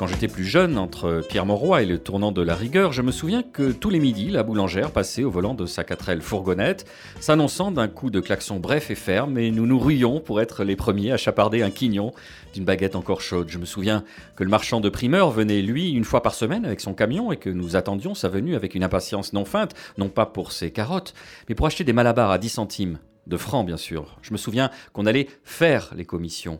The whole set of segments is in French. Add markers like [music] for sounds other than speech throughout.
Quand j'étais plus jeune, entre Pierre Mauroy et le tournant de la rigueur, je me souviens que tous les midis, la boulangère passait au volant de sa 4L fourgonnette, s'annonçant d'un coup de klaxon bref et ferme, et nous nous ruions pour être les premiers à chaparder un quignon d'une baguette encore chaude. Je me souviens que le marchand de primeurs venait, lui, une fois par semaine avec son camion et que nous attendions sa venue avec une impatience non feinte, non pas pour ses carottes, mais pour acheter des malabars à 10 centimes, de francs bien sûr. Je me souviens qu'on allait faire les commissions.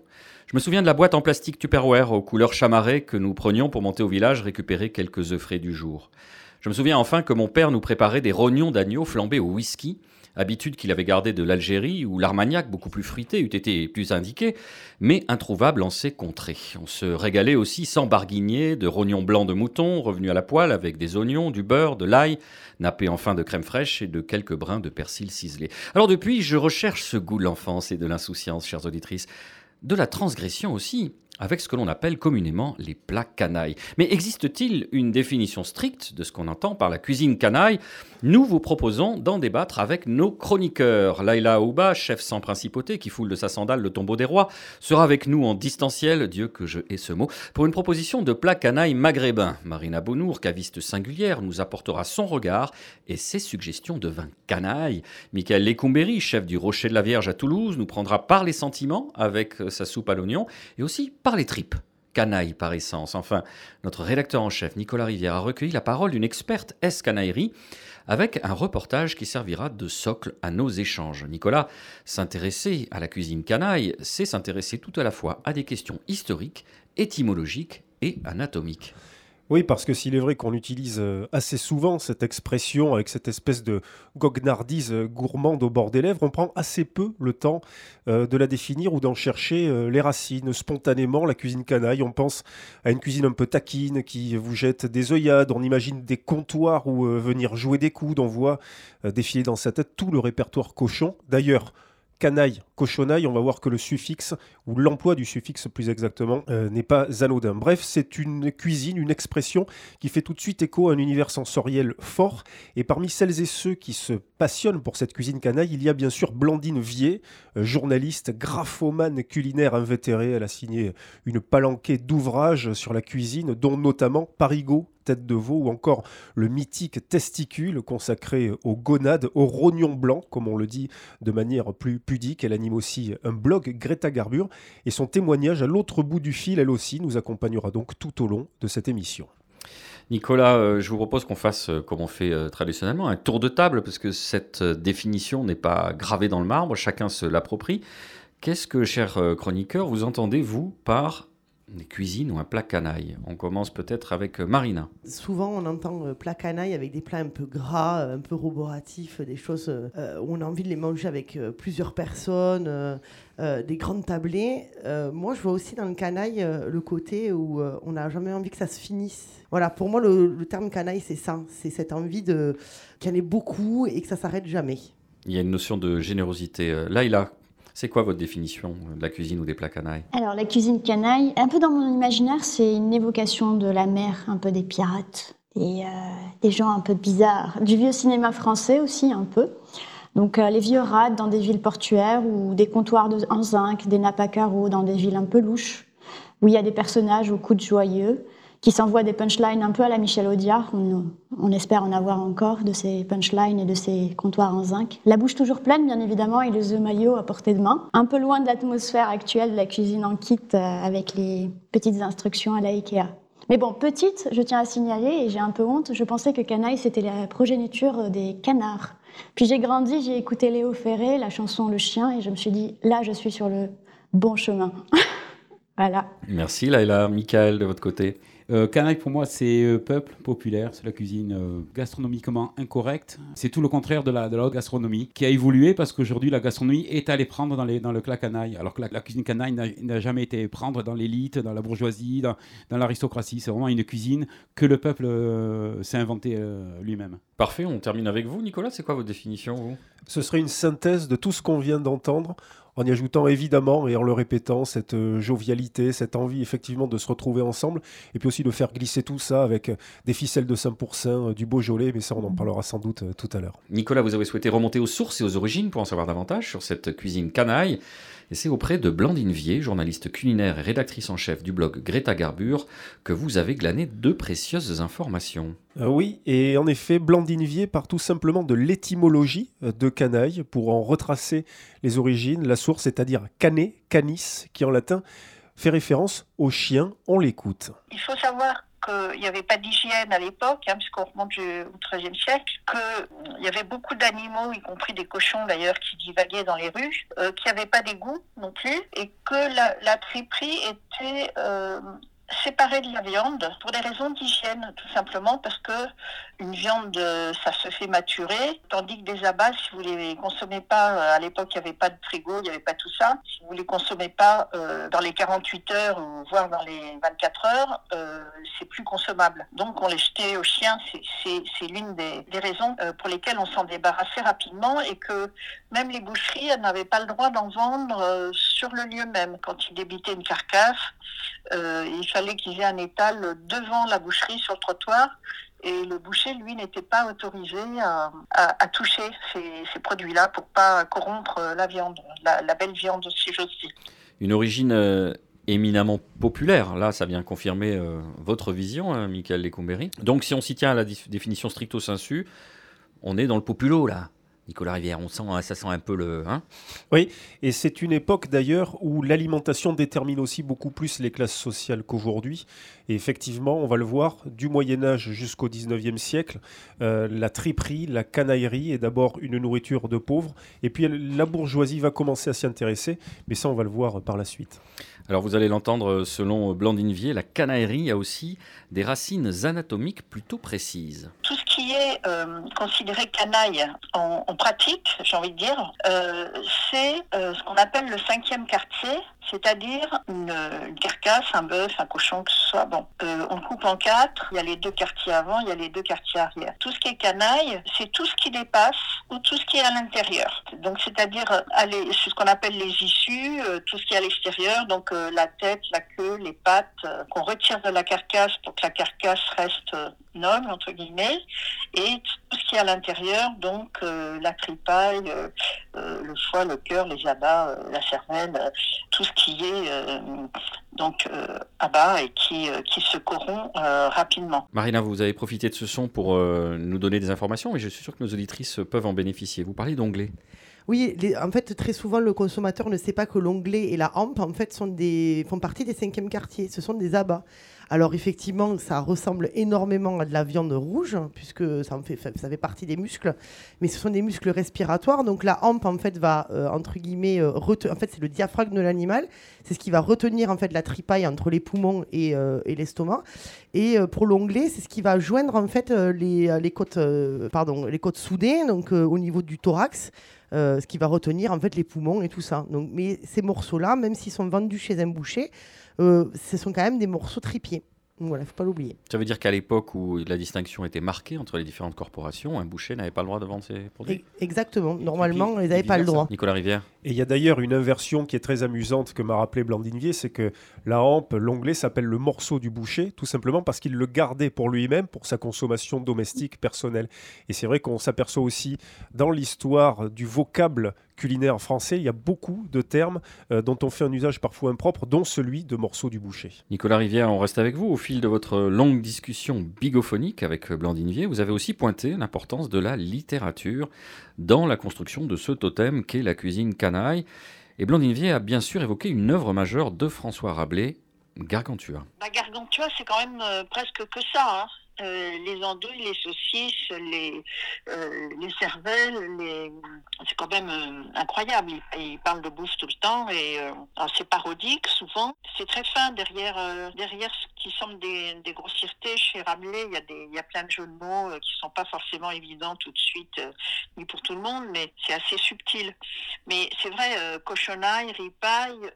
Je me souviens de la boîte en plastique Tupperware aux couleurs chamarrées que nous prenions pour monter au village récupérer quelques œufs frais du jour. Je me souviens enfin que mon père nous préparait des rognons d'agneau flambés au whisky, habitude qu'il avait gardée de l'Algérie où l'armagnac, beaucoup plus fruité, eût été plus indiqué, mais introuvable en ces contrées. On se régalait aussi sans barguigner de rognons blancs de mouton revenus à la poêle avec des oignons, du beurre, de l'ail, nappé enfin de crème fraîche et de quelques brins de persil ciselé. Alors depuis, je recherche ce goût de l'enfance et de l'insouciance, chères auditrices de la transgression aussi, avec ce que l'on appelle communément les plats canailles. Mais existe-t-il une définition stricte de ce qu'on entend par la cuisine canaille? Nous vous proposons d'en débattre avec nos chroniqueurs. Laila Ouba, chef sans principauté qui foule de sa sandale le tombeau des rois, sera avec nous en distanciel, Dieu que je hais ce mot, pour une proposition de plat canaille maghrébin. Marina Bonour, caviste singulière, nous apportera son regard et ses suggestions de vin canaille. Michael Lecumberi, chef du Rocher de la Vierge à Toulouse, nous prendra par les sentiments avec sa soupe à l'oignon et aussi par les tripes. Canaille par essence. Enfin, notre rédacteur en chef, Nicolas Rivière, a recueilli la parole d'une experte S-canaillerie avec un reportage qui servira de socle à nos échanges. Nicolas, s'intéresser à la cuisine canaille, c'est s'intéresser tout à la fois à des questions historiques, étymologiques et anatomiques. Oui, parce que s'il est vrai qu'on utilise euh, assez souvent cette expression avec cette espèce de goguenardise euh, gourmande au bord des lèvres, on prend assez peu le temps euh, de la définir ou d'en chercher les racines. Spontanément, la cuisine canaille, on pense à une cuisine un peu taquine qui vous jette des œillades, on imagine des comptoirs où venir jouer des coudes, on voit défiler dans sa tête tout le répertoire cochon. D'ailleurs, canaille, cochonaille, on va voir que le suffixe, ou l'emploi du suffixe plus exactement, euh, n'est pas anodin. Bref, c'est une cuisine, une expression qui fait tout de suite écho à un univers sensoriel fort. Et parmi celles et ceux qui se passionnent pour cette cuisine canaille, il y a bien sûr Blandine Vier, euh, journaliste, graphomane culinaire invétérée. Elle a signé une palanquée d'ouvrages sur la cuisine, dont notamment Parigot, tête de veau ou encore le mythique testicule consacré aux gonades, aux rognons blancs, comme on le dit de manière plus pudique. Elle anime aussi un blog Greta Garburg et son témoignage à l'autre bout du fil, elle aussi, nous accompagnera donc tout au long de cette émission. Nicolas, euh, je vous propose qu'on fasse, euh, comme on fait euh, traditionnellement, un tour de table, parce que cette définition n'est pas gravée dans le marbre, chacun se l'approprie. Qu'est-ce que, cher chroniqueur, vous entendez, vous, par des cuisines ou un plat canaille. On commence peut-être avec euh, Marina. Souvent, on entend euh, plat canaille avec des plats un peu gras, euh, un peu roboratifs, des choses où on a envie de les manger avec plusieurs personnes, des grandes tablées. moi, je vois aussi dans le canaille le côté où on n'a jamais envie que ça se finisse. Voilà, pour moi, le, terme canaille, c'est ça. C'est cette envie de qu'il y en ait beaucoup et que ça s'arrête jamais. Il y a une notion de générosité. Là, il a c'est quoi votre définition de la cuisine ou des plats canailles Alors la cuisine canaille, un peu dans mon imaginaire, c'est une évocation de la mer, un peu des pirates, et euh, des gens un peu bizarres, du vieux cinéma français aussi un peu. Donc euh, les vieux rats dans des villes portuaires ou des comptoirs en zinc, des nappes à carreaux dans des villes un peu louches, où il y a des personnages aux coups de joyeux qui s'envoie des punchlines un peu à la Michel Audiard. On, espère en avoir encore de ces punchlines et de ces comptoirs en zinc. La bouche toujours pleine, bien évidemment, et les œufs maillots à portée de main. Un peu loin de l'atmosphère actuelle de la cuisine en kit euh, avec les petites instructions à la Ikea. Mais bon, petite, je tiens à signaler, et j'ai un peu honte, je pensais que canaille, c'était la progéniture des canards. Puis j'ai grandi, j'ai écouté Léo Ferré, la chanson Le Chien, et je me suis dit, là, je suis sur le bon chemin. [laughs] voilà. Merci Laila. Michael, de votre côté Euh, canaille, pour moi, c'est euh, peuple populaire, c'est la cuisine euh, gastronomiquement incorrecte. C'est tout le contraire de la, de la haute gastronomie qui a évolué parce qu'aujourd'hui, la gastronomie est allée prendre dans, les, dans le clan canaille. Alors que la, la cuisine canaille n'a- jamais été prendre dans l'élite, dans la bourgeoisie, dans, dans l'aristocratie. C'est vraiment une cuisine que le peuple euh, s'est inventé euh, lui-même. Parfait, on termine avec vous, Nicolas. C'est quoi votre définition, vous? Ce serait une synthèse de tout ce qu'on vient d'entendre, en y ajoutant évidemment et en le répétant cette euh, jovialité, cette envie effectivement de se retrouver ensemble, et puis aussi de faire glisser tout ça avec euh, des ficelles de 5%, euh, du Beaujolais, mais ça on en parlera sans doute tout à l'heure. Nicolas, vous avez souhaité remonter aux sources et aux origines pour en savoir davantage sur cette cuisine canaille. Et c'est auprès de Blandine Vier, journaliste culinaire et rédactrice en chef du blog Greta Garbuur, que vous avez glané deux précieuses informations. Euh, oui, et en effet, Blandine Vier part tout simplement de l'étymologie euh, de canaille pour en retracer les origines, la source, c'est-à-dire canet, canis, qui en latin fait référence au chien, on l'écoute. Il faut savoir qu'il n'y avait pas d'hygiène à l'époque, hein, puisqu'on remonte au XIIIe siècle, qu'il y avait beaucoup d'animaux, y compris des cochons d'ailleurs, qui divaguaient dans les rues, euh, qu'il n'y avait pas d'égout non plus, et que la, la triperie était euh, séparée de la viande pour des raisons d'hygiène, tout simplement, parce que une viande, euh, ça se fait maturer, tandis que des abats, si vous les consommez pas, euh, à l'époque, il n'y avait pas de frigo, il n'y avait pas tout ça, si vous les consommez pas euh, dans les 48 heures voire dans les 24 heures, c'est plus consommable. Donc on les jetait aux chiens, c'est- l'une des, raisons pour lesquelles on s'en débarrassait rapidement et que même les boucheries n'avaient pas le droit d'en vendre sur le lieu même. Quand ils débitaient une carcasse, il fallait qu'ils aient un étal devant la boucherie sur le trottoir et le boucher, lui, n'était pas autorisé à, toucher ces, produits-là pour pas corrompre la viande, la, belle viande, si j'ose dire. Une origine euh, éminemment populaire. Là, ça vient confirmer euh, votre vision, hein, Michael Lecomberi. Donc, si on s'y tient à la définition stricto sensu, on est dans le populo, là. Nicolas Rivière, on sent, hein, ça sent un peu le. hein Et c'est une époque d'ailleurs où l'alimentation détermine aussi beaucoup plus les classes sociales qu'aujourd'hui. Et effectivement, on va le voir, du Moyen Âge jusqu'au 19e siècle, euh, la triperie, la canaillerie est d'abord une nourriture de pauvres. Et puis la bourgeoisie va commencer à s'y intéresser, mais ça on va le voir par la suite. Alors, vous allez l'entendre, euh, selon Blandine Vier, la canaillerie a aussi des racines anatomiques plutôt précises. Tout ce qui est euh, considéré canaille en, pratique, j'ai envie de dire, euh, c'est euh, ce qu'on appelle le cinquième quartier, c'est-à-dire une, carcasse, un bœuf, un cochon, que ce soit. Bon, euh, on le coupe en quatre. Il y a les deux quartiers avant, il y a les deux quartiers arrière. Tout ce qui est canaille, c'est tout ce qui dépasse ou tout ce qui est à l'intérieur. Donc, c'est-à-dire, euh, ce qu'on appelle les issues, euh, tout ce qui est à l'extérieur, donc euh, la tête, la queue, les pattes, euh, qu'on retire de la carcasse pour que la carcasse reste euh, noble, entre guillemets, et tout ce qui est à l'intérieur, donc euh, la tripaille, euh, euh, le foie, le cœur, les abats, euh, la cervelle, euh, tout ce qui est euh, donc euh, abat et qui, euh, qui se corrompt euh, rapidement. Marina, vous avez profité de ce son pour euh, nous donner des informations et je suis sûr que nos auditrices peuvent en bénéficier. Vous parlez d'onglet. Oui, en fait, très souvent, le consommateur ne sait pas que l'onglet et la hampe, en fait, font partie des cinquièmes quartiers. Ce sont des abats. Alors, effectivement, ça ressemble énormément à de la viande rouge, puisque ça, fait, ça fait partie des muscles. Mais ce sont des muscles respiratoires. Donc, la hampe, en fait, va, euh, entre guillemets, euh, en fait, c'est le diaphragme de l'animal. C'est ce qui va retenir, en fait, la tripaille entre les poumons et, euh, et l'estomac. Et pour l'onglet, c'est ce qui va joindre, en fait, les, les côtes, pardon, les côtes soudées, donc au niveau du thorax. Euh, ce qui va retenir en fait les poumons et tout ça. Donc, mais ces morceaux-là, même s'ils sont vendus chez un boucher, euh, ce sont quand même des morceaux tripiers. Donc Voilà, faut pas l'oublier. Ça veut dire qu'à l'époque où la distinction était marquée entre les différentes corporations, un boucher n'avait pas le droit de vendre ses produits? Exactement. Normalement, ils n'avaient pas le droit. Nicolas Rivière? Et il y a d'ailleurs une inversion qui est très amusante que m'a rappelé Blandine Vier, c'est que la hampe, l'onglet s'appelle le morceau du boucher, tout simplement parce qu'il le gardait pour lui-même, pour sa consommation domestique personnelle. Et c'est vrai qu'on s'aperçoit aussi dans l'histoire du vocable culinaire français, il y a beaucoup de termes euh, dont on fait un usage parfois impropre, dont celui de morceau du boucher. Nicolas Rivière, on reste avec vous. Au fil de votre longue discussion bigophonique avec Blandine Vier, vous avez aussi pointé l'importance de la littérature dans la construction de ce totem qu'est la cuisine canaille. Et Blandine Vier a bien sûr évoqué une œuvre majeure de François Rabelais, Gargantua. La gargantua, c'est quand même euh, presque que ça. hein. Euh, les andouilles, les saucisses, les, euh, les cervelles, les... c'est quand même euh, incroyable. Il, parle de bouffe tout le temps et c'est parodique souvent. C'est très fin derrière, derrière ce qui semble des, des, grossièretés. Chez Rabelais, il y, a des, il y a plein de jeux de mots qui sont pas forcément évidents tout de suite, ni pour tout le monde, mais c'est assez subtil. Mais c'est vrai, cochonaille, ripaille,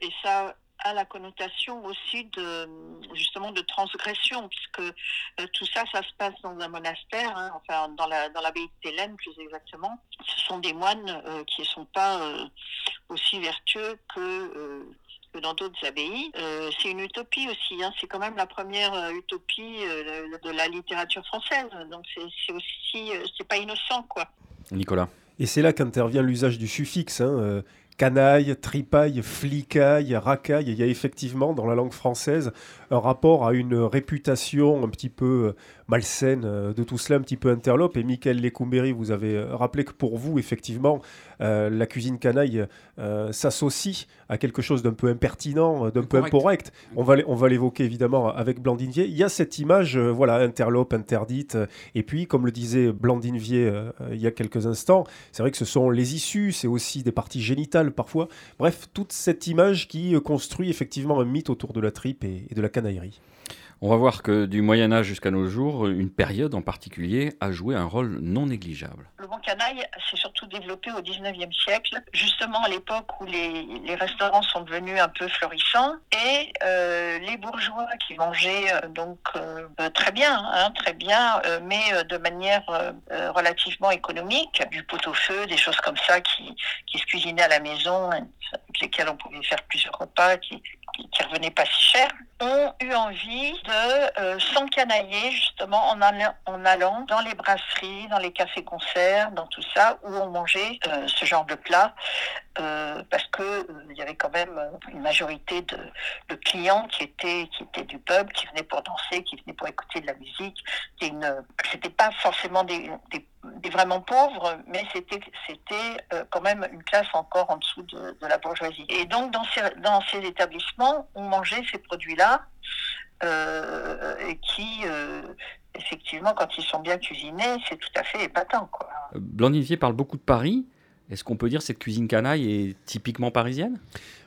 et ça a la connotation aussi de justement de transgression, puisque euh, tout ça, ça se passe dans un monastère, hein, enfin dans la dans l'abbaye de Thélène plus exactement. Ce sont des moines euh, qui ne sont pas euh, aussi vertueux que dans d'autres abbayes. c'est une utopie aussi. Hein. C'est quand même la première utopie de la littérature française. Donc c'est aussi, c'est pas innocent, quoi. Nicolas. Et c'est là qu'intervient l'usage du suffixe. Hein, canaille, tripaille, flicaille, racaille. Il y a effectivement dans la langue française un rapport à une réputation un petit peu euh, malsaine euh, de tout cela, un petit peu interlope. Et Michael Lecumberi, vous avez euh, rappelé que pour vous, effectivement, la cuisine canaille s'associe à quelque chose d'un peu impertinent, d'un peu incorrect. On va, on va l'évoquer évidemment avec Blandine Vier. Il y a cette image, voilà, interlope, interdite. Et puis, comme le disait Blandine Vier il y a quelques instants, c'est vrai que ce sont les issues, c'est aussi des parties génitales parfois. Bref, toute cette image qui construit effectivement un mythe autour de la tripe et, et de la canaillerie. On va voir que du Moyen Âge jusqu'à nos jours, une période en particulier a joué un rôle non négligeable. Le bon canaille s'est surtout développé au 19e siècle, justement à l'époque où les, restaurants sont devenus un peu florissants et euh, les bourgeois qui mangeaient euh, donc euh, très bien, hein, très bien, mais de manière relativement économique, du pot-au-feu, des choses comme ça qui, se cuisinaient à la maison, avec lesquelles on pouvait faire plusieurs repas, qui revenait pas si cher, ont eu envie de euh, s'encanailler justement en allant, en allant dans les brasseries, dans les cafés-concerts, dans tout ça, où on mangeait euh, ce genre de plat, euh, parce que il y avait quand même une majorité de, clients qui étaient qui étaient du pub, qui venaient pour danser, qui venaient pour écouter de la musique. C'était pas forcément des des vraiment pauvres, mais c'était c'était euh, quand même une classe encore en dessous de, la bourgeoisie. Et donc dans ces, dans ces établissements, on mangeait ces produits-là euh, qui euh, effectivement, quand ils sont bien cuisinés, c'est tout à fait épatant. Quoi. Blandivier parle beaucoup de Paris. Est-ce qu'on peut dire que cette cuisine canaille est typiquement parisienne?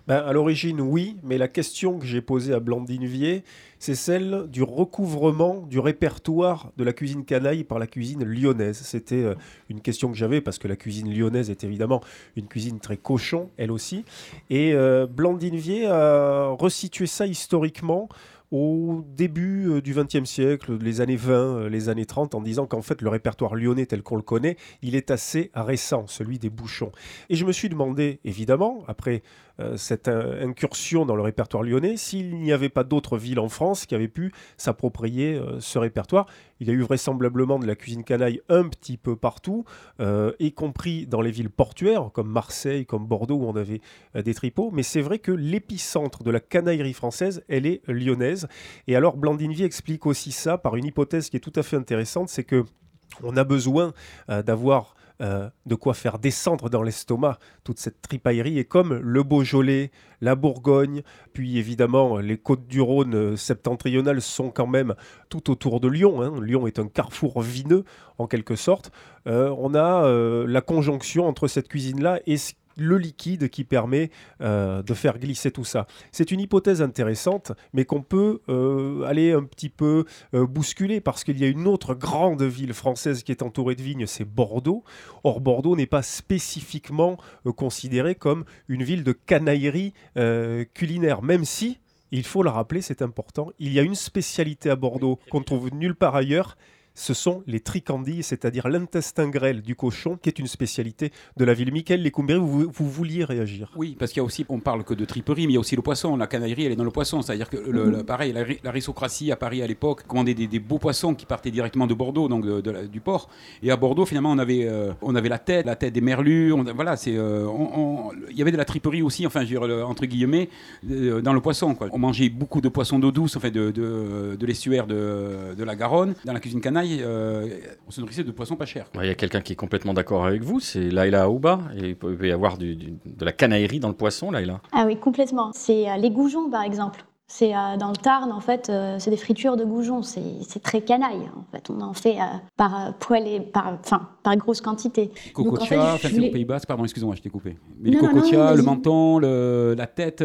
Ben, À l'origine, oui, mais la question que j'ai posée à Blandine Vier, c'est celle du recouvrement du répertoire de la cuisine canaille par la cuisine lyonnaise. C'était euh, une question que j'avais parce que la cuisine lyonnaise est évidemment une cuisine très cochon, elle aussi. Et euh, Blandine Vier a resitué ça historiquement au début euh, du XXe siècle, les années 20, euh, les années 30, en disant qu'en fait le répertoire lyonnais tel qu'on le connaît, il est assez récent, celui des bouchons. Et je me suis demandé, évidemment, après cette incursion dans le répertoire lyonnais, s'il n'y avait pas d'autres villes en France qui avaient pu s'approprier ce répertoire. Il y a eu vraisemblablement de la cuisine canaille un petit peu partout, y compris dans les villes portuaires comme Marseille, comme Bordeaux, où on avait des tripots. Mais c'est vrai que l'épicentre de la canaillerie française, elle est lyonnaise. Et alors Blandinvi explique aussi ça par une hypothèse qui est tout à fait intéressante, c'est que on a besoin euh, d'avoir euh, de quoi faire descendre dans l'estomac toute cette tripaillerie. Et comme le Beaujolais, la Bourgogne, puis évidemment les côtes du Rhône euh, septentrionales sont quand même tout autour de Lyon. Hein. Lyon est un carrefour vineux en quelque sorte. on a la conjonction entre cette cuisine-là et ce le liquide qui permet euh, de faire glisser tout ça. C'est une hypothèse intéressante, mais qu'on peut euh, aller un petit peu euh, bousculer parce qu'il y a une autre grande ville française qui est entourée de vignes, c'est Bordeaux. Or, Bordeaux n'est pas spécifiquement considéré comme une ville de canaillerie culinaire, même si, il faut le rappeler, c'est important, il y a une spécialité à Bordeaux qu'on trouve nulle part ailleurs, ce sont les tricandilles, c'est-à-dire l'intestin grêle du cochon, qui est une spécialité de la ville. Michael Lécoumbéry, vous, vous vouliez réagir? Oui, parce qu'il y a aussi, on parle que de triperie, mais il y a aussi le poisson. La canaillerie, elle est dans le poisson. C'est-à-dire que, le, pareil, l'aristocratie à Paris à l'époque commandait des, beaux poissons qui partaient directement de Bordeaux, donc du port. Et à Bordeaux, finalement, on avait, euh, on avait la tête, la tête des merlus. voilà, c'est, euh, il y avait de la triperie aussi, enfin, entre guillemets, euh, dans le poisson. On mangeait beaucoup de poissons d'eau douce, enfin, de, de, de l'estuaire de, de la Garonne, dans la cuisine canaille euh, on se nourrissait de poissons pas chers. Il y a quelqu'un qui est complètement d'accord avec vous, c'est Laila Aouba. Et il peut y avoir de la canaillerie dans le poisson, Laila. Ah oui, complètement. C'est euh, les goujons, par exemple. C'est euh, dans le Tarn, en fait, euh, c'est des fritures de goujons. C'est très canaille, en fait. On en fait euh, par poêle et par, enfin, par grosse quantité. Cocotia, en fait, c'est au Pays Basque. Pardon, excuse-moi, je t'ai coupé. Mais cocotias, le menton, le, la tête.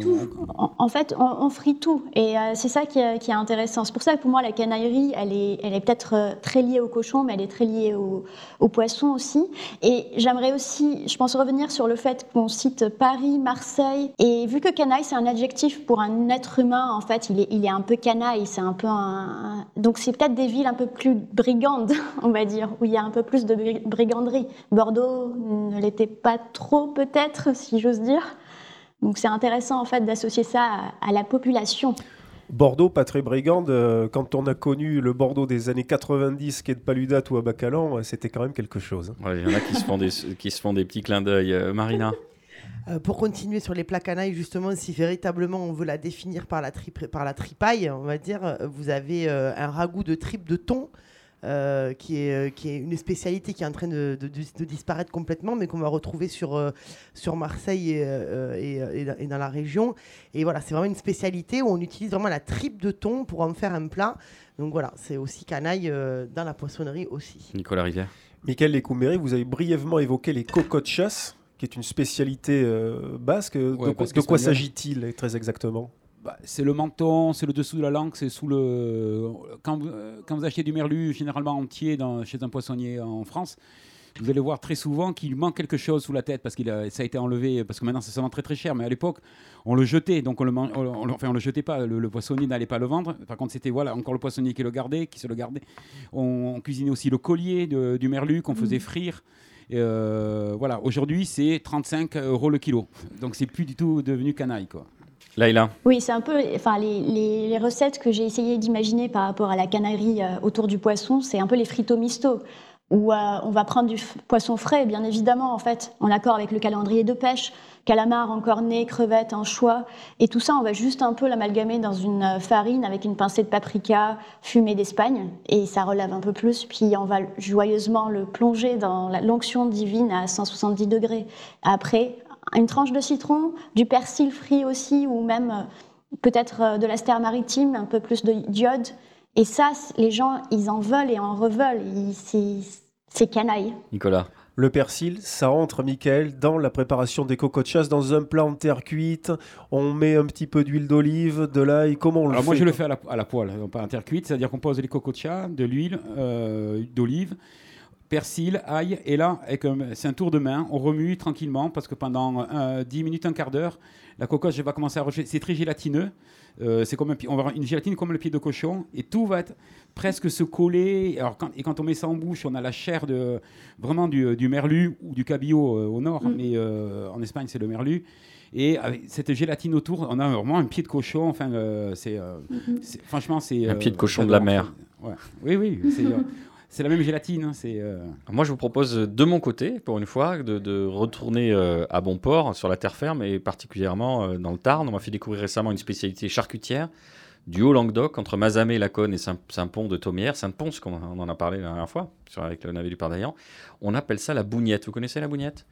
Tout. En, fait, on, frit tout. Et c'est ça qui est, qui est intéressant. C'est pour ça que pour moi, la canaillerie, elle est, elle est peut-être très liée au cochon, mais elle est très liée au, au poisson aussi. Et j'aimerais aussi, je pense, revenir sur le fait qu'on cite Paris, Marseille. Et vu que canaille, c'est un adjectif pour un être humain, en fait, il est, il est un peu canaille, c'est un peu un... Donc c'est peut-être des villes un peu plus brigandes, [laughs] on va dire, où il y a un peu plus de briganderie. Bordeaux ne l'était pas trop, peut-être, si j'ose dire. Donc c'est intéressant, en fait, d'associer ça à, la population. Bordeaux, pas très brigande. Euh, quand on a connu le Bordeaux des années 90, qui est de Paludat ou à Bacalan, c'était quand même quelque chose. Il y en a qui se font des, qui se font des petits clins d'œil. Euh, Marina? Euh, pour continuer sur les plats canailles, justement, si véritablement on veut la définir par la, par la tripaille, on va dire, euh, vous avez euh, un ragoût de tripe de thon. qui, est, qui est une spécialité qui est en train de, de, disparaître complètement, mais qu'on va retrouver sur, sur Marseille et, et, et, dans la région. Et voilà, c'est vraiment une spécialité où on utilise vraiment la tripe de thon pour en faire un plat. Donc voilà, c'est aussi canaille dans la poissonnerie aussi. Nicolas Rivière. Michael Lécouméry, vous avez brièvement évoqué les cocottes de chasse qui est une spécialité euh, basque. de, quoi s'agit-il très exactement? Bah, c'est le menton, c'est le dessous de la langue, c'est sous le. Quand, quand, vous achetez du merlu, généralement entier dans, chez un poissonnier en France, vous allez voir très souvent qu'il manque quelque chose sous la tête parce que ça a été enlevé, parce que maintenant c'est seulement très très cher, mais à l'époque on le jetait, donc on le, enfin on le jetait pas, le, poissonnier n'allait pas le vendre. Par contre c'était voilà encore le poissonnier qui le gardait, qui se le gardait. On, cuisinait aussi le collier du merlu qu'on faisait mmh. frire. Euh, voilà, aujourd'hui, c'est 35 euros le kilo. Donc, c'est plus du tout devenu canaille, quoi. Laïla Oui, c'est un peu. Enfin, les, recettes que j'ai essayé d'imaginer par rapport à la canaillerie euh, autour du poisson, c'est un peu les frites misto où euh, on va prendre du poisson frais, bien évidemment, en fait, en accord avec le calendrier de pêche, calamar en cornet, crevettes, choix et tout ça, on va juste un peu l'amalgamer dans une euh, farine avec une pincée de paprika fumée d'Espagne, et ça relève un peu plus, puis on va joyeusement le plonger dans l'onction divine à 170 degrés. Après, une tranche de citron, du persil frit aussi, ou même euh, peut-être de l'astère maritime, un peu plus de d'iode, et ça, les gens, ils en veulent et en reveulent. C'est canaille. Nicolas le persil, ça entre, Michael, dans la préparation des cocottes de chasse, dans un plat en terre cuite. On met un petit peu d'huile d'olive, de l'ail. Comment on le Alors fait Moi, je le fais à la, à la poêle, pas en terre cuite. C'est-à-dire qu'on pose les cocottes de l'huile, euh, d'olive persil, ail, et là, c'est un tour de main, on remue tranquillement parce que pendant 10 minutes, un quart d'heure, la cocotte va commencer à rocher. C'est très gélatineux, euh, c'est comme on va avoir une gélatine comme le pied de cochon, et tout va être presque se coller. Alors quand, et quand on met ça en bouche, on a la chair de vraiment du, merlu ou du cabillaud euh, au nord, mm. mais euh, en Espagne c'est le merlu. Et avec cette gélatine autour, on a vraiment un pied de cochon. Enfin, c'est franchement c'est un pied de cochon de la mer. Oui, oui, c'est la même gélatine. Hein, c'est, Moi, je vous propose de mon côté, pour une fois, de, retourner à bon port, sur la terre ferme, et particulièrement dans le Tarn. On m'a fait découvrir récemment une spécialité charcutière du Haut-Languedoc, entre Mazamet, Laconne et Saint-Pont de Thomière, Saint-Pont, comme on en a parlé la dernière fois, avec le navire du Pardaillan, on appelle ça la bougnette. Vous connaissez la bougnette?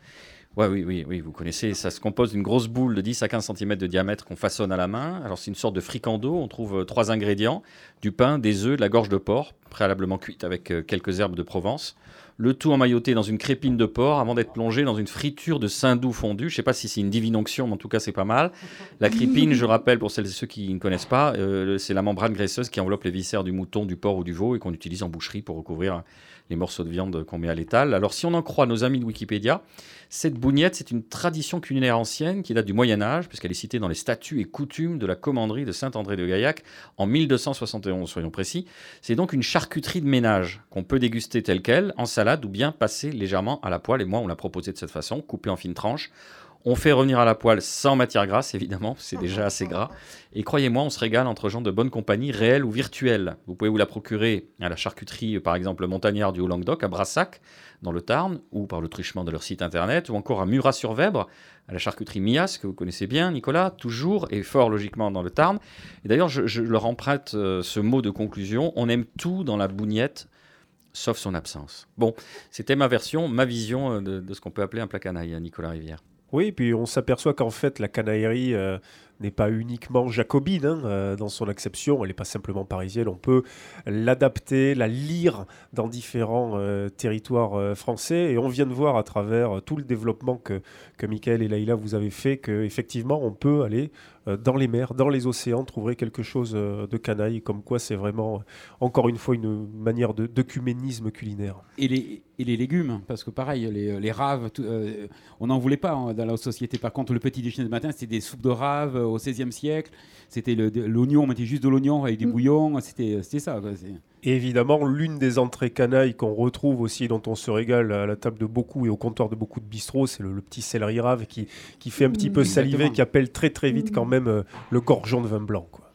Ouais, oui, oui, oui, vous connaissez. Ça se compose d'une grosse boule de 10 à 15 cm de diamètre qu'on façonne à la main. Alors, c'est une sorte de fricando. On trouve euh, trois ingrédients du pain, des œufs, de la gorge de porc, préalablement cuite avec euh, quelques herbes de Provence le tout emmailloté dans une crépine de porc avant d'être plongé dans une friture de saindoux fondu. Je ne sais pas si c'est une divine onction, mais en tout cas, c'est pas mal. La crépine, je rappelle pour celles et ceux qui ne connaissent pas, euh, c'est la membrane graisseuse qui enveloppe les viscères du mouton, du porc ou du veau et qu'on utilise en boucherie pour recouvrir les morceaux de viande qu'on met à l'étal. Alors, si on en croit nos amis de Wikipédia, cette bougnette, c'est une tradition culinaire ancienne qui date du Moyen Âge, puisqu'elle est citée dans les statuts et coutumes de la commanderie de Saint-André de Gaillac en 1271, soyons précis. C'est donc une charcuterie de ménage qu'on peut déguster telle qu'elle, en salade ou bien passer légèrement à la poêle. Et moi, on l'a proposé de cette façon, coupée en fines tranches. On fait revenir à la poêle sans matière grasse, évidemment, c'est déjà assez gras. Et croyez-moi, on se régale entre gens de bonne compagnie, réelle ou virtuelle. Vous pouvez vous la procurer à la charcuterie, par exemple, montagnard du Haut-Languedoc, à Brassac, dans le Tarn, ou par le truchement de leur site internet, ou encore à Murat-sur-Vèbre, à la charcuterie Mias, que vous connaissez bien, Nicolas, toujours et fort logiquement dans le Tarn. Et d'ailleurs, je, leur emprunte euh, ce mot de conclusion on aime tout dans la bougnette, sauf son absence. Bon, c'était ma version, ma vision euh, de, de ce qu'on peut appeler un plat canaille, Nicolas Rivière. Oui, puis on s'aperçoit qu'en fait, la canaillerie, euh, n'est pas uniquement jacobine hein, euh, dans son acception, elle n'est pas simplement parisienne, on peut l'adapter, la lire dans différents euh, territoires euh, français et on vient de voir à travers tout le développement que, que Michael et Laïla vous avez fait qu'effectivement on peut aller dans les mers, dans les océans, trouver quelque chose de canaille, comme quoi c'est vraiment, encore une fois, une manière de d'œcuménisme culinaire. Et les, et les légumes, parce que pareil, les, les raves, on n'en voulait pas hein, dans la société. Par contre, le petit déjeuner de matin, c'était des soupes de raves au XVIe siècle. C'était l'oignon, on mettait juste de l'oignon avec du mm. bouillon. C'était ça. et évidemment, l'une des entrées canailles qu'on retrouve aussi, dont on se régale à la table de beaucoup et au comptoir de beaucoup de bistrots, c'est le, petit céleri rave qui, qui fait un petit peu saliver, qui appelle très très vite quand même euh, le gorgeon de vin blanc. Quoi.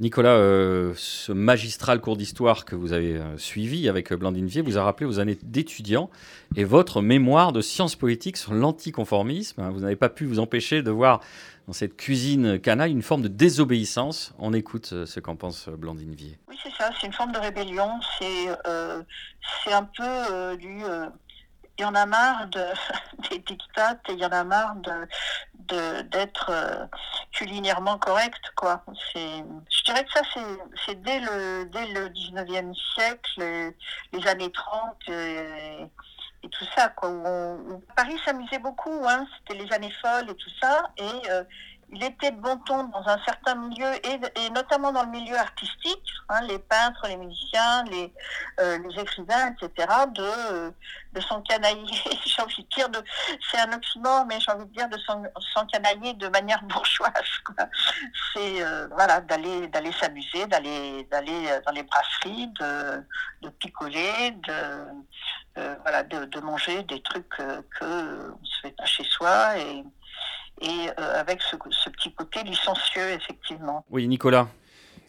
Nicolas, euh, ce magistral cours d'histoire que vous avez euh, suivi avec Blandine Vier vous a rappelé vos années d'étudiant et votre mémoire de sciences politiques sur l'anticonformisme. Vous n'avez pas pu vous empêcher de voir dans cette cuisine canaille une forme de désobéissance. On écoute euh, ce qu'en pense Blandine Vier. Oui, c'est ça, c'est une forme de rébellion. C'est un peu du il y en a marre de, [laughs] des dictates et il y en a marre de, d'être euh, culinairement correct quoi. Je dirais que ça c'est dès le dès le 19e siècle les, années 30 et, tout ça quoi Paris s'amusait beaucoup hein. C'était les années folles et tout ça et euh, il était de bon ton dans un certain milieu, et, notamment dans le milieu artistique, hein, les peintres, les musiciens, les, euh, écrivains, etc., de, de s'encanailler, [laughs] j'ai envie de dire, c'est un oxymore, mais j'ai envie de dire de s'encanailler de manière bourgeoise. C'est euh, voilà, d'aller, d'aller s'amuser, d'aller, d'aller dans les brasseries, de, picoler, de, euh, voilà, de, manger des trucs que on se fait pas chez soi et et euh, avec ce, petit côté licencieux, effectivement. Oui, Nicolas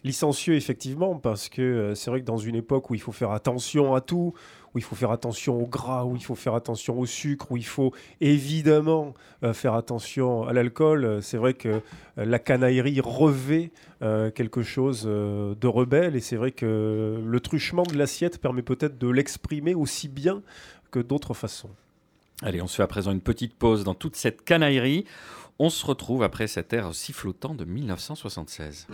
licencieux effectivement parce que euh, c'est vrai que dans une époque où il faut faire attention à tout, où il faut faire attention au gras, où il faut faire attention au sucre, où il faut évidemment euh, faire attention à l'alcool, c'est vrai que la canaillerie revêt quelque chose de rebelle et c'est vrai que le truchement de l'assiette permet peut-être de l'exprimer aussi bien que d'autres façons. Allez, on se fait à présent une petite pause dans toute cette canaillerie. On se retrouve après cet air sifflotant de 1976.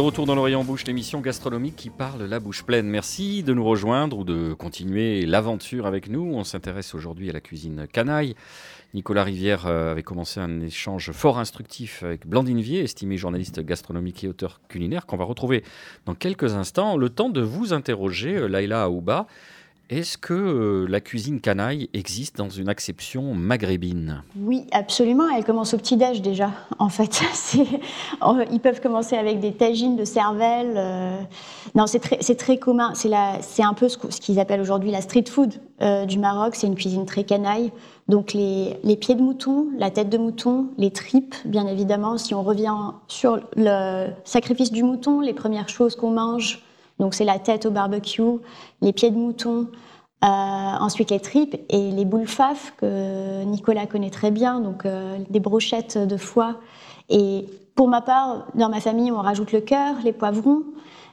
De retour dans l'Orient Bouche, l'émission gastronomique qui parle la bouche pleine. Merci de nous rejoindre ou de continuer l'aventure avec nous. On s'intéresse aujourd'hui à la cuisine canaille. Nicolas Rivière euh, avait commencé un échange fort instructif avec Blandine Vier, estimée journaliste gastronomique et auteur culinaire, qu'on va retrouver dans quelques instants. Le temps de vous interroger, euh, Laila Aouba. Est-ce que euh, la cuisine canaille existe dans une acception maghrébine? Oui, absolument. Elle commence au petit-déj déjà, en fait. [laughs] Ils peuvent commencer avec des tagines de cervelle. Euh. Non, c'est très, très, commun. C'est un peu ce qu'ils appellent aujourd'hui la street food euh, du Maroc. C'est une cuisine très canaille. Donc les, les, pieds de mouton, la tête de mouton, les tripes, bien évidemment. Si on revient sur le sacrifice du mouton, les premières choses qu'on mange, donc c'est la tête au barbecue, les pieds de mouton, euh, ensuite les tripes et les boules faf que Nicolas connaît très bien, donc euh, des brochettes de foie. Et pour ma part, dans ma famille, on rajoute le cœur, les poivrons.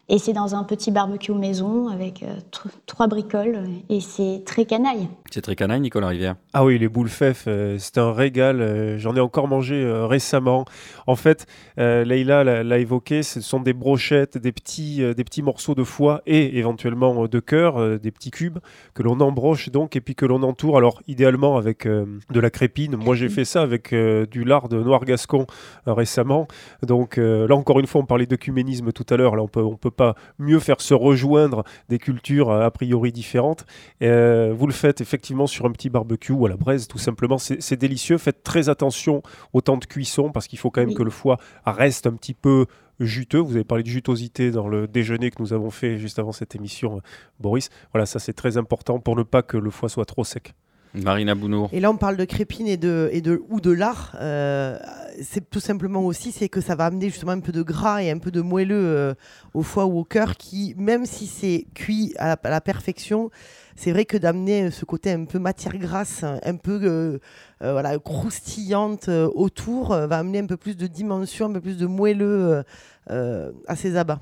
Et c'est dans un petit barbecue maison avec euh, trois bricoles et c'est très canaille. C'est très canaille, Nicolas Rivière. Ah oui, les boules fèves, euh, c'est un régal. Euh, j'en ai encore mangé récemment. En fait, Leïla l'a évoqué, ce sont des brochettes, des petits, des petits morceaux de foie et éventuellement de cœur, des petits cubes que l'on embroche donc et puis que l'on entoure. Alors, idéalement avec de la crépine. Moi, j'ai fait ça avec du lard de noir gascon récemment. Donc là, encore une fois, on parlait d'œcuménisme tout à l'heure. Là, on peut, on peut pas mieux faire se rejoindre des cultures euh, a priori différentes. Euh, vous le faites effectivement sur un petit barbecue ou à la braise, tout simplement. C'est délicieux. Faites très attention au temps de cuisson parce qu'il faut quand même que le foie reste un petit peu juteux. Vous avez parlé de jutosité dans le déjeuner que nous avons fait juste avant cette émission, euh, Boris. Voilà, ça c'est très important pour ne pas que le foie soit trop sec. Marina Bounour. Et là, on parle de crépine et de, et de, ou de lard. Euh, c'est tout simplement aussi, c'est que ça va amener justement un peu de gras et un peu de moelleux euh, au foie ou au cœur qui, même si c'est cuit à la, perfection, c'est vrai que d'amener ce côté un peu matière grasse, un peu euh, voilà, croustillante autour, va amener un peu plus de dimension, un peu plus de moelleux à ces abats.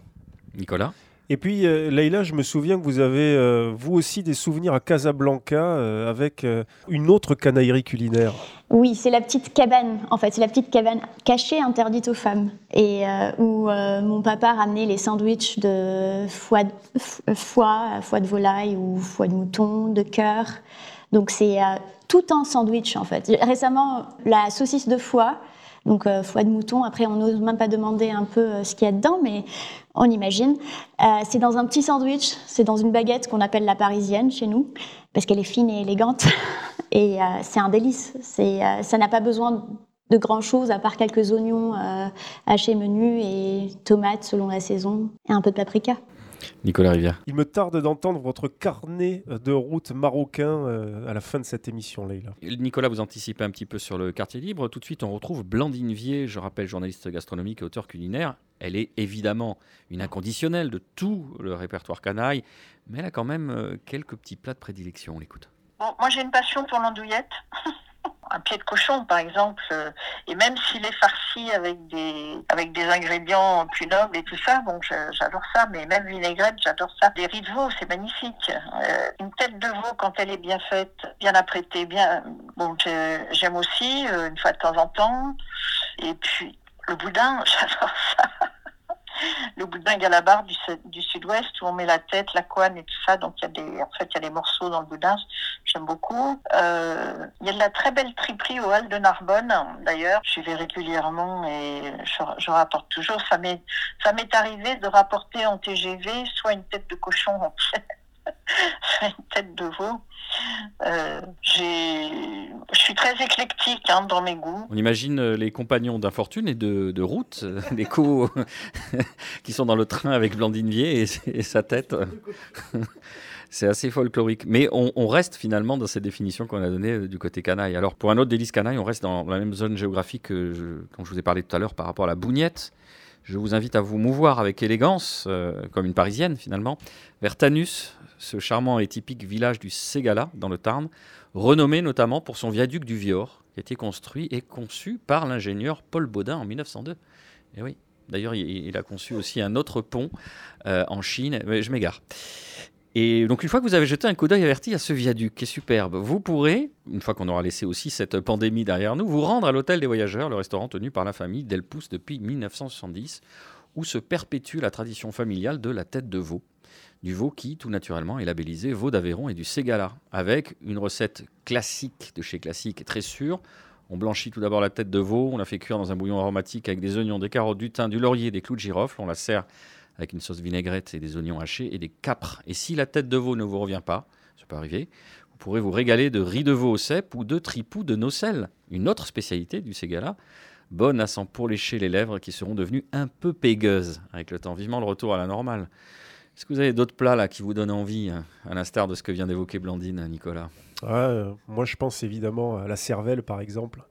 Nicolas? Et puis, euh, Leïla, je me souviens que vous avez, euh, vous aussi, des souvenirs à Casablanca euh, avec une autre canaillerie culinaire. Oui, c'est la petite cabane, en fait. C'est la petite cabane cachée, interdite aux femmes. Et où mon papa ramenait les sandwichs de foie, foie, de volaille ou foie de mouton, de cœur. Donc, c'est tout un sandwich, en fait. Récemment, la saucisse de foie donc euh, foie de mouton. Après, on n'ose même pas demander un peu euh, ce qu'il y a dedans, mais on imagine. Euh, c'est dans un petit sandwich, c'est dans une baguette qu'on appelle la parisienne chez nous, parce qu'elle est fine et élégante. [laughs] Et c'est un délice. ça n'a pas besoin de grand chose à part quelques oignons hachés menus et tomates selon la saison et un peu de paprika. Nicolas Rivière. Il me tarde d'entendre votre carnet de route marocain euh, à la fin de cette émission, Leïla. Nicolas, vous anticipez un petit peu sur le quartier libre. Tout de suite, on retrouve Blandine Vier, je rappelle, journaliste gastronomique et auteur culinaire. Elle est évidemment une inconditionnelle de tout le répertoire canaille, mais elle a quand même euh, quelques petits plats de prédilection. On l'écoute. moi, j'ai une passion pour l'andouillette. [laughs] un pied de cochon, par exemple, euh, et même s'il est farci avec des, avec des ingrédients plus nobles et tout ça, bon, j'adore ça, mais même vinaigrette, j'adore ça. Des riz de veau, c'est magnifique. Euh, une tête de veau, quand elle est bien faite, bien apprêtée, bien, bon, j'aime aussi, une fois de temps en temps. Et puis, le boudin, [laughs] j'adore ça le boudin galabar du, du sud-ouest où on met la tête, la couenne et tout ça. Donc il y a des, en fait, il y a des morceaux dans le boudin. J'aime beaucoup. Euh, il y a de la très belle triperie au Hall de Narbonne. D'ailleurs, je vais régulièrement et je, rapporte toujours. Ça m'est, arrivé de rapporter en TGV soit une tête de cochon soit une [laughs] tête de veau. Euh, je suis très éclectique hein, dans mes goûts. On imagine euh, les compagnons d'infortune et de, route, euh, [laughs] les co [laughs] qui sont dans le train avec Blandine Vier et, sa tête. C'est assez folklorique. Mais on, reste finalement dans cette définition qu'on a donnée du côté canaille. Alors pour un autre délice canaille, on reste dans la même zone géographique que je, quand je vous ai parlé tout à l'heure par rapport à la bougnette. Je vous invite à vous mouvoir avec élégance, comme une parisienne finalement, vers Tanus, ce charmant et typique village du Ségala, dans le Tarn, renommé notamment pour son viaduc du Vior, qui a été construit et conçu par l'ingénieur Paul Baudin en 1902. Et eh oui, d'ailleurs, il, a conçu aussi un autre pont euh, en Chine, mais je m'égare. Et donc, une fois que vous avez jeté un coup d'œil averti à ce viaduc qui est superbe, vous pourrez, une fois qu'on aura laissé aussi cette pandémie derrière nous, vous rendre à l'hôtel des voyageurs, le restaurant tenu par la famille Delpousse depuis 1970 où se perpétue la tradition familiale de la tête de veau. Du veau qui, tout naturellement, est labellisé veau d'Aveyron et du Ségala, avec une recette classique de chez Classique très sûre. On blanchit tout d'abord la tête de veau, on la fait cuire dans un bouillon aromatique avec des oignons, des carottes, du thym, du laurier, des clous de girofle. On la sert avec une sauce vinaigrette et des oignons hachés et des capres. Et si la tête de veau ne vous revient pas, ça peut arriver, vous pourrez vous régaler de riz de veau au cèpe ou de tripou de nocelle, une autre spécialité du Ségala, bonne à s'en pourlécher les lèvres qui seront devenues un peu pégueuses avec le temps. Vivement le retour à la normale. Est-ce que vous avez d'autres plats là qui vous donnent envie, hein, à l'instar de ce que vient d'évoquer Blandine, Nicolas? Euh, Moi, je pense évidemment à la cervelle, par exemple.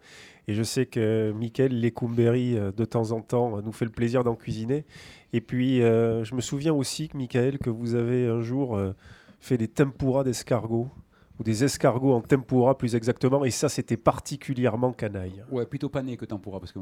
Et je sais que Michael Lecumberry, euh, de temps en temps, nous fait le plaisir d'en cuisiner. Et puis, euh, je me souviens aussi, Michael, que vous avez un jour fait des tempura d'escargots ou des escargots en tempura plus exactement, et ça c'était particulièrement canaille. Ouais, plutôt pané que tempura, parce que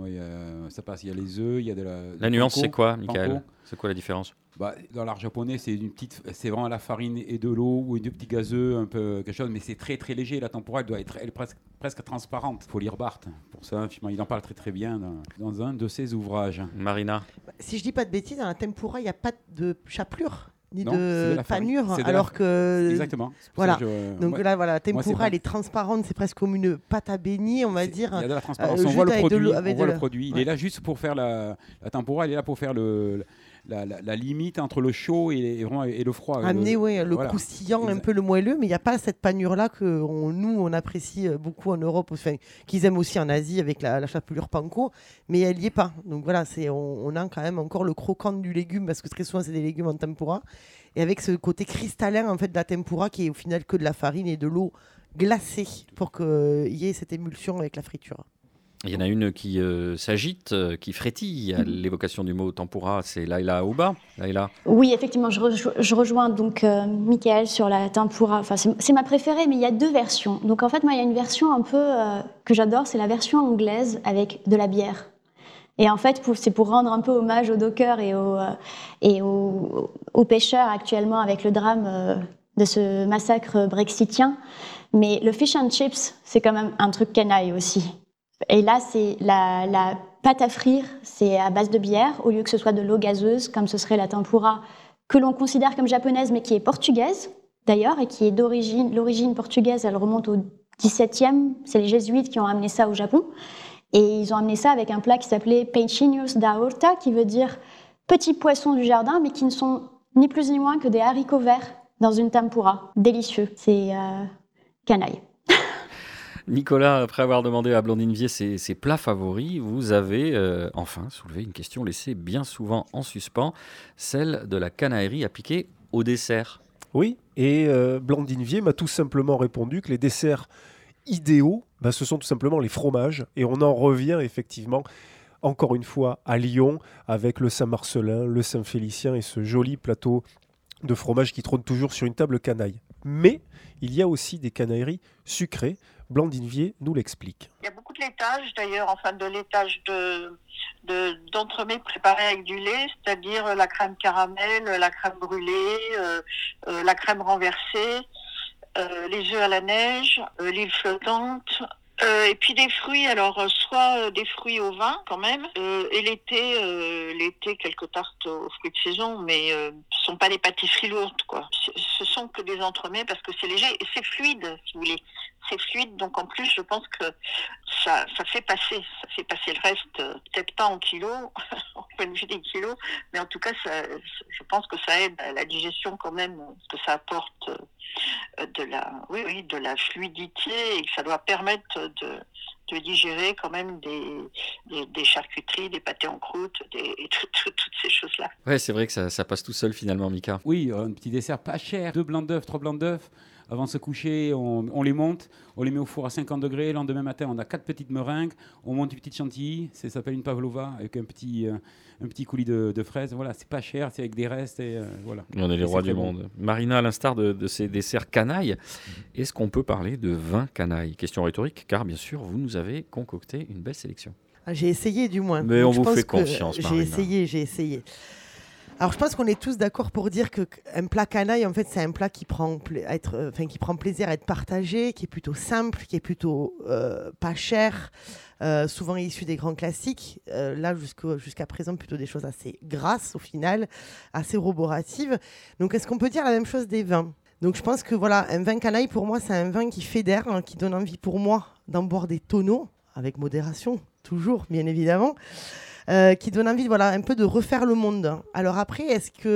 ça passe, il y a les œufs, il y a de la... La nuance c'est quoi, Michael C'est quoi la différence bah, Dans l'art japonais, c'est une petite, c'est vraiment la farine et de l'eau, ou du petit gazeux, un peu quelque chose, mais c'est très très léger, la tempura elle doit être elle, presque, presque transparente. Il faut lire Barthes, pour ça, il en parle très très bien dans, dans un de ses ouvrages. Marina Si je dis pas de bêtises, dans la tempura, il n'y a pas de chapelure ni de panure, alors que exactement. Voilà. Donc là, voilà, la tempura, elle est transparente, c'est presque comme une pâte à beignet, on va dire. Il y a de la transparence. Euh, on voit le produit. On voit le produit. Il est là juste pour faire la, la tempura. Elle est là pour faire le, la, limite entre le chaud et, vraiment, et le froid. Amener le, le croustillant, un peu le moelleux, mais il n'y a pas cette panure-là que nous, on apprécie euh, beaucoup en Europe, enfin, qu'ils aiment aussi en Asie avec la, chapelure panko, mais elle n'y est pas. Donc voilà, c'est, on, on, a quand même encore le croquant du légume, parce que très souvent, c'est des légumes en tempura, et avec ce côté cristallin en fait, de la tempura qui est au final que de la farine et de l'eau glacée pour qu'il y ait cette émulsion avec la friture. Il y en a une qui euh, s'agite, euh, qui frétille à l'évocation du mot tempura, c'est Laila Ouba. Laila. Oui, effectivement, je, rejoins donc euh, Michael sur la tempura. Enfin, c'est ma préférée, mais il y a deux versions. Donc en fait, moi, il y a une version un peu que j'adore, c'est la version anglaise avec de la bière. Et en fait, c'est pour rendre un peu hommage aux dockers et aux, et aux pêcheurs actuellement avec le drame de ce massacre brexitien. Mais le fish and chips, c'est quand même un truc canaille aussi. Et là, c'est la, pâte à frire, c'est à base de bière, au lieu que ce soit de l'eau gazeuse, comme ce serait la tempura, que l'on considère comme japonaise, mais qui est portugaise, d'ailleurs, et qui est d'origine, l'origine portugaise, elle remonte au 17e, c'est les jésuites qui ont amené ça au Japon. Et ils ont amené ça avec un plat qui s'appelait Peixinhos da horta, qui veut dire petits poissons du jardin, mais qui ne sont ni plus ni moins que des haricots verts dans une tempura. Délicieux. C'est euh, canaille. Nicolas, après avoir demandé à Blondine Vier ses, plats favoris, vous avez euh, enfin soulevé une question laissée bien souvent en suspens, celle de la canaillerie appliquée au dessert. Oui, et euh, Vier m'a tout simplement répondu que les desserts idéaux, bah, ce sont tout simplement les fromages. Et on en revient effectivement encore une fois à Lyon avec le Saint-Marcelin, le Saint-Félicien et ce joli plateau de fromage qui trône toujours sur une table canaille. Mais il y a aussi des canailleries sucrées. Blandine nous l'explique. Il y a beaucoup de laitage d'ailleurs, enfin de laitage de, d'entremets préparés avec du lait, c'est-à-dire la crème caramel, la crème brûlée, euh, euh, la crème renversée, euh, les œufs à la neige, l'huile flottante, euh, et puis des fruits, alors euh, soit euh, des fruits au vin quand même, et l'été, l'été quelques tartes aux fruits de saison, mais ce sont pas des pâtisseries lourdes quoi. Ce sont que des entremets parce que c'est léger et c'est fluide si vous voulez. C'est fluide, donc en plus je pense que ça, ça fait passer, ça fait passer le reste, peut-être pas en kilos, [laughs] en point de vue des kilos, mais en tout cas ça, je pense que ça aide à la digestion quand même, que ça apporte de la, oui, oui, de la fluidité et que ça doit permettre de, de digérer quand même des, des, charcuteries, des pâtés en croûte, des, [laughs] toutes ces choses-là. Ouais, c'est vrai que ça, ça, passe tout seul finalement, Mika. Oui, un petit dessert pas cher, deux blancs d'œufs, trois blancs d'œufs. Avant de se coucher, on, les monte, on les met au four à 50 degrés. Le lendemain matin, on a quatre petites meringues. On monte une petite chantilly. Ça s'appelle une pavlova avec un petit, euh, un petit coulis de, fraises. Voilà, c'est pas cher, c'est avec des restes. Et, euh, voilà. On est les rois du monde. Marina, à l'instar de, ces desserts canailles, est-ce qu'on peut parler de vin canaille? Question rhétorique, car bien sûr, vous nous avez concocté une belle sélection. Ah, j'ai essayé du moins. Mais on vous fait confiance. J'ai essayé, j'ai essayé. Alors je pense qu'on est tous d'accord pour dire que un plat canaille, en fait, c'est un plat qui prend, être, euh, enfin, qui prend plaisir à être partagé, qui est plutôt simple, qui est plutôt euh, pas cher, euh, souvent issu des grands classiques. là, jusqu'à présent, plutôt des choses assez grasses au final, assez roboratives. Donc est-ce qu'on peut dire la même chose des vins? Donc je pense que voilà, un vin canaille pour moi c'est un vin qui fédère, hein, qui donne envie pour moi d'en boire des tonneaux avec modération, toujours bien évidemment. Euh, qui donne envie voilà, un peu de refaire le monde. Alors après, est-ce qu'il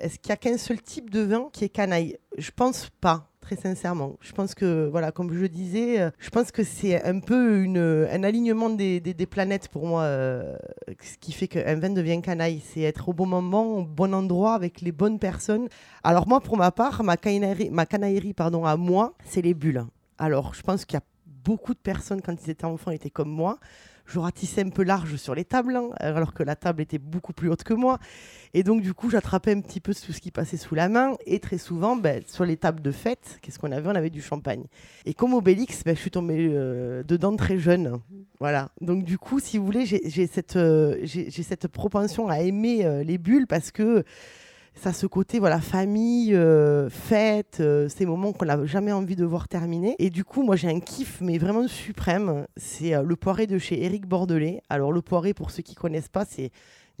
est qu'il y a qu'un seul type de vin qui est canaille? Je pense pas très sincèrement. Je pense que, voilà, comme je disais, euh, je pense que c'est un peu une, un alignement des, des, planètes pour moi, euh, ce qui fait qu'un vin devient canaille. C'est être au bon moment, au bon endroit, avec les bonnes personnes. Alors moi, pour ma part, ma canaillerie, ma canaillerie pardon, à moi, c'est les bulles. Alors, je pense qu'il y a beaucoup de personnes, quand ils étaient enfants, étaient comme moi je ratissais un peu large sur les tables, hein, alors que la table était beaucoup plus haute que moi. Et donc, du coup, j'attrapais un petit peu tout ce qui passait sous la main. Et très souvent, ben, sur les tables de fête, qu'est-ce qu'on avait? On avait du champagne. Et comme Obélix, ben, je suis tombée euh, dedans très jeune. Voilà. Donc, du coup, si vous voulez, j'ai cette, euh, cette propension à aimer euh, les bulles parce que ça ce côté voilà famille euh, fête euh, ces moments qu'on n'a jamais envie de voir terminer. Et du coup moi j'ai un kiff mais vraiment suprême. C'est euh, le poiré de chez Éric Bordelais. Alors le poiré pour ceux qui connaissent pas c'est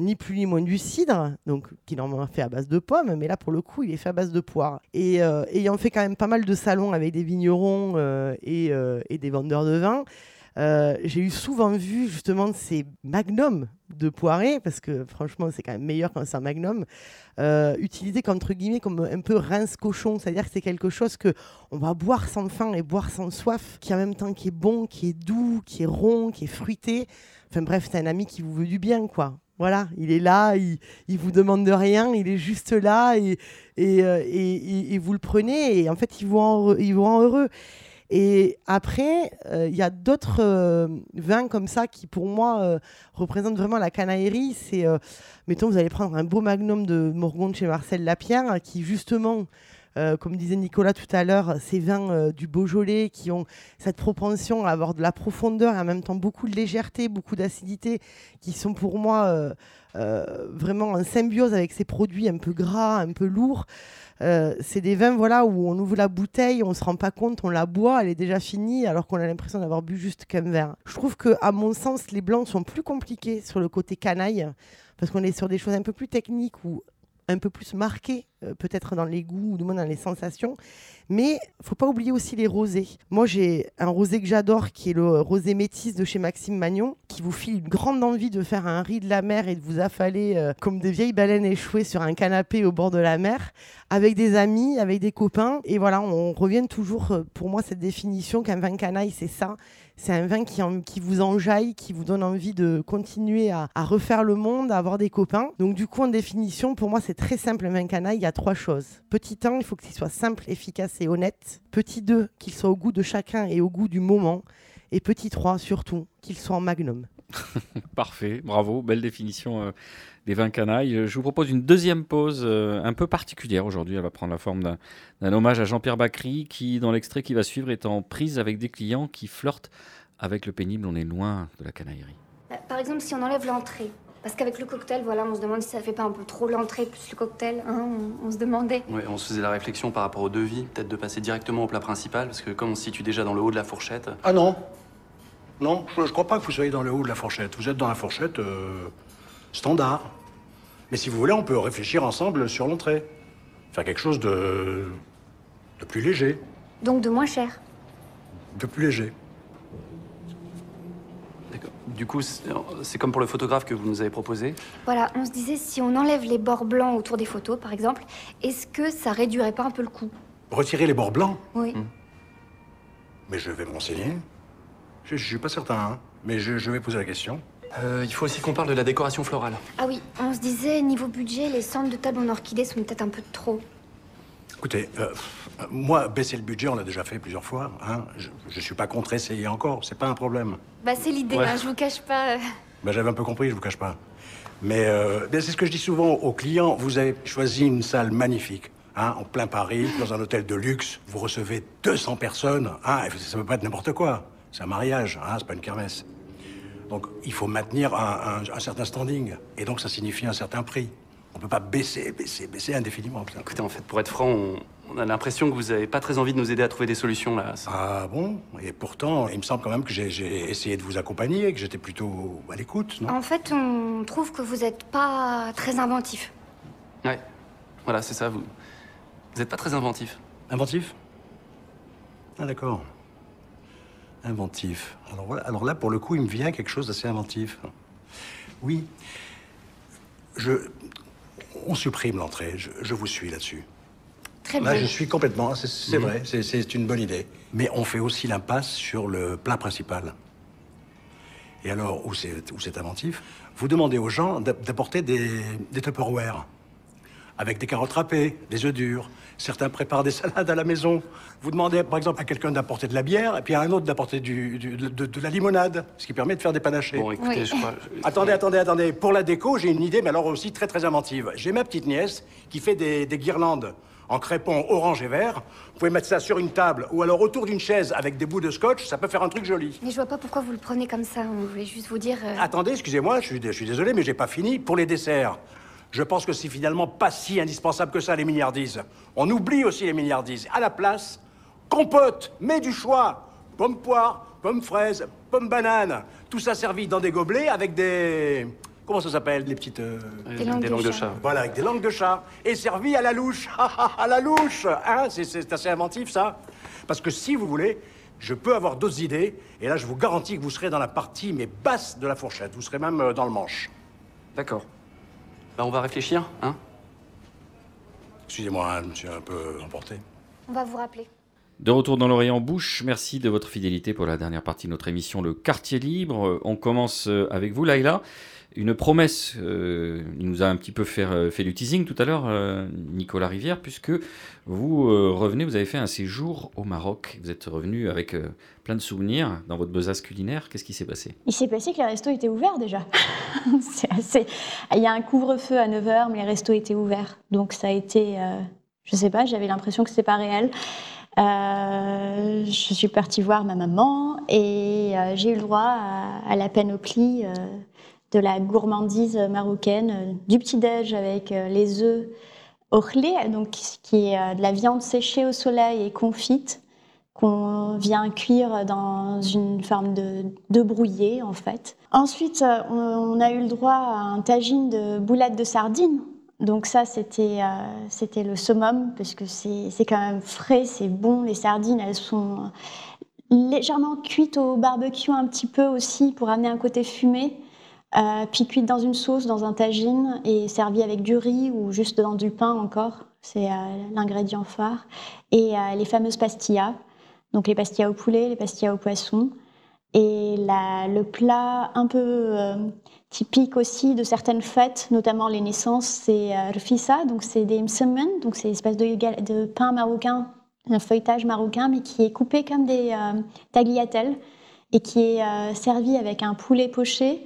ni plus ni moins du cidre, donc qui normalement fait à base de pommes, mais là pour le coup il est fait à base de poire. Et ayant fait quand même pas mal de salons avec des vignerons et, et, des vendeurs de vin, euh, j'ai eu souvent vu justement ces magnums de poirée, parce que franchement c'est quand même meilleur quand c'est un magnum, euh, utilisé comme, entre guillemets comme un peu rince cochon, c'est-à-dire que c'est quelque chose que on va boire sans faim et boire sans soif, qui en même temps qui est bon, qui est doux, qui est rond, qui est fruité. Enfin bref, c'est un ami qui vous veut du bien, quoi. Voilà, il est là, il, vous demande de rien, il est juste là et, euh, vous le prenez et en fait il vous rend heureux. Et après, euh, il y a d'autres euh, vins comme ça qui, pour moi, euh, représentent vraiment la canaillerie. C'est, mettons, vous allez prendre un beau magnum de Morgonde chez Marcel Lapierre, qui justement, comme disait Nicolas tout à l'heure, ces vins du Beaujolais qui ont cette propension à avoir de la profondeur et en même temps beaucoup de légèreté, beaucoup d'acidité, qui sont pour moi vraiment en symbiose avec ces produits un peu gras, un peu lourds. Euh, c'est des vins voilà, où on ouvre la bouteille, on se rend pas compte, on la boit, elle est déjà finie, alors qu'on a l'impression d'avoir bu juste qu'un verre. Je trouve que, à mon sens, les blancs sont plus compliqués sur le côté canaille, parce qu'on est sur des choses un peu plus techniques ou un peu plus marquées, euh, peut-être dans les goûts ou du moins dans les sensations. Mais faut pas oublier aussi les rosés. Moi, j'ai un rosé que j'adore, qui est le rosé métis de chez Maxime Magnon, qui vous file une grande envie de faire un riz de la mer et de vous affaler euh, comme des vieilles baleines échouées sur un canapé au bord de la mer, avec des amis, avec des copains. Et voilà, on revient toujours, euh, pour moi, cette définition qu'un vin canaille, c'est ça c'est un vin qui, vous enjaille, qui vous donne envie de continuer à, refaire le monde, à avoir des copains. Donc du coup, en définition, pour moi, c'est très simple, un vin canaille. Il y a trois choses. Petit 1, il faut qu'il soit simple, efficace et honnête. Petit 2, qu'il soit au goût de chacun et au goût du moment. Et petit 3, surtout, qu'il soit en magnum. [laughs] Parfait, bravo, belle définition euh, des vins canailles. Je vous propose une deuxième pause euh, un peu particulière aujourd'hui. Elle va prendre la forme d'un hommage à Jean-Pierre Bacry qui, dans l'extrait qui va suivre, est en prise avec des clients qui flirtent avec le pénible. On est loin de la canaillerie. Euh, par exemple, si on enlève l'entrée, parce qu'avec le cocktail, voilà, on se demande si ça fait pas un peu trop l'entrée plus le cocktail, hein, on, se demandait. Oui, on se faisait la réflexion par rapport au devis, peut-être de passer directement au plat principal, parce que comme on se situe déjà dans le haut de la fourchette. Ah non Non, je, ne crois pas que vous soyez dans le haut de la fourchette. Vous êtes dans la fourchette euh, standard. Mais si vous voulez, on peut réfléchir ensemble sur l'entrée. Faire quelque chose de. de plus léger. Donc de moins cher De plus léger. Du coup, c'est comme pour le photographe que vous nous avez proposé Voilà, on se disait si on enlève les bords blancs autour des photos, par exemple, est-ce que ça réduirait pas un peu le coût? Retirer les bords blancs? Oui. Hmm. Mais je vais me renseigner. Je, je suis pas certain, hein. mais je, vais poser la question. Euh, il faut aussi qu'on parle de la décoration florale. Ah oui, on se disait, niveau budget, les centres de table en orchidée sont peut-être un peu trop. Écoutez, euh, moi, baisser le budget, on l'a déjà fait plusieurs fois. Hein. Je, ne suis pas contre essayer encore, c'est pas un problème. Bah, c'est l'idée, hein, je vous cache pas. Euh. Bah, j'avais un peu compris, je vous cache pas. Mais euh, c'est ce que je dis souvent aux clients. Vous avez choisi une salle magnifique, hein, en plein Paris, dans un hôtel de luxe. Vous recevez 200 personnes. Hein, ça peut pas être n'importe quoi. C'est un mariage, hein, c'est pas une kermesse. Donc, il faut maintenir un, un certain standing. Et donc, ça signifie un certain prix. On peut pas baisser, baisser, baisser indéfiniment. Écoutez, en fait, pour être franc, on, on a l'impression que vous n'avez pas très envie de nous aider à trouver des solutions là. Ah bon? Et pourtant, il me semble quand même que j'ai essayé de vous accompagner, que j'étais plutôt à l'écoute, non? En fait, on trouve que vous n'êtes pas très inventif. Ouais, voilà, c'est ça. Vous vous n'êtes pas très inventif. Inventif? Ah d'accord. Inventif. Alors, voilà. Alors là, pour le coup, il me vient quelque chose d'assez inventif. Oui. Je... On supprime l'entrée. Je, je vous suis là-dessus. Très Là, bien. je suis complètement. C'est vrai, c'est- une bonne idée. Mais on fait aussi l'impasse sur le plat principal. Et alors, où c'est où c'est inventif, vous demandez aux gens d'a- d'apporter des, des Tupperware. Avec des carottes râpées, des œufs durs. Certains préparent des salades à la maison. Vous demandez, par exemple, à quelqu'un d'apporter de la bière, et puis à un autre d'apporter du- du- de, la limonade, ce qui permet de faire des panachés. Bon, écoutez, Oui. je crois- [laughs] Attendez, attendez, attendez. Pour la déco, j'ai une idée, mais alors aussi très, très inventive. J'ai ma petite nièce qui fait des, des guirlandes en crépon orange et vert. Vous pouvez mettre ça sur une table ou alors autour d'une chaise avec des bouts de scotch. Ça peut faire un truc joli. Mais je vois pas pourquoi vous le prenez comme ça. On voulait juste vous dire. euh, Attendez, excusez-moi, je suis, je suis désolé, mais j'ai pas fini. Pour les desserts, je pense que c'est finalement pas si indispensable que ça, les milliardises. On oublie aussi les milliardises. À la place, compote, mets du choix. Pomme poire, pomme fraise, pomme banane. Tout ça servi dans des gobelets avec des... Comment ça s'appelle, les petites... euh, Des langues Des de langues de chat. chat. Voilà, avec des langues de chat. Et servi à la louche. [laughs] à la louche hein C'est- C'est assez inventif, ça. Parce que si vous voulez, je peux avoir d'autres idées. Et là, je vous garantis que vous serez dans la partie, mais basse de la fourchette. Vous serez même euh, dans le manche. D'accord. Bah, on va réfléchir, hein Excusez-moi, hein, je me suis un peu emporté. On va vous rappeler. De retour dans l'Orient Bouche, merci de votre fidélité pour la dernière partie de notre émission Le Quartier Libre. Euh, On commence euh, avec vous, Laïla. Une promesse, euh, il nous a un petit peu fait, euh, du teasing tout à l'heure, euh, Nicolas Rivière, puisque vous revenez, vous avez fait un séjour au Maroc. Vous êtes revenu avec plein de souvenirs dans votre besace culinaire. Qu'est-ce qui s'est passé? Il s'est passé que les restos étaient ouverts déjà. [laughs] Il y a un couvre-feu à 9h, mais les restos étaient ouverts. Donc ça a été, je sais pas, j'avais l'impression que c'était pas réel. Je suis partie voir ma maman et j'ai eu le droit à, la panoplie de la gourmandise marocaine, euh, du petit-déj avec euh, les œufs orlés, donc qui est euh, de la viande séchée au soleil et confite qu'on vient cuire dans une forme de, de brouillé en fait. Ensuite, on, a eu le droit à un tagine de boulettes de sardines. Donc ça, c'était euh, le summum parce que c'est quand même frais, c'est bon. Les sardines, elles sont légèrement cuites au barbecue un petit peu aussi pour amener un côté fumé. Euh, puis cuites dans une sauce, dans un tagine et servies avec du riz ou juste dans du pain encore. C'est euh, l'ingrédient phare. Et euh, les fameuses pastillas. Donc les pastillas au poulet, les pastillas au poisson. Et le plat un peu typique aussi de certaines fêtes, notamment les naissances, c'est rfissa, donc c'est des msemen, donc c'est espèce de, pain marocain, un feuilletage marocain, mais qui est coupé comme des tagliatelles et qui est servi avec un poulet poché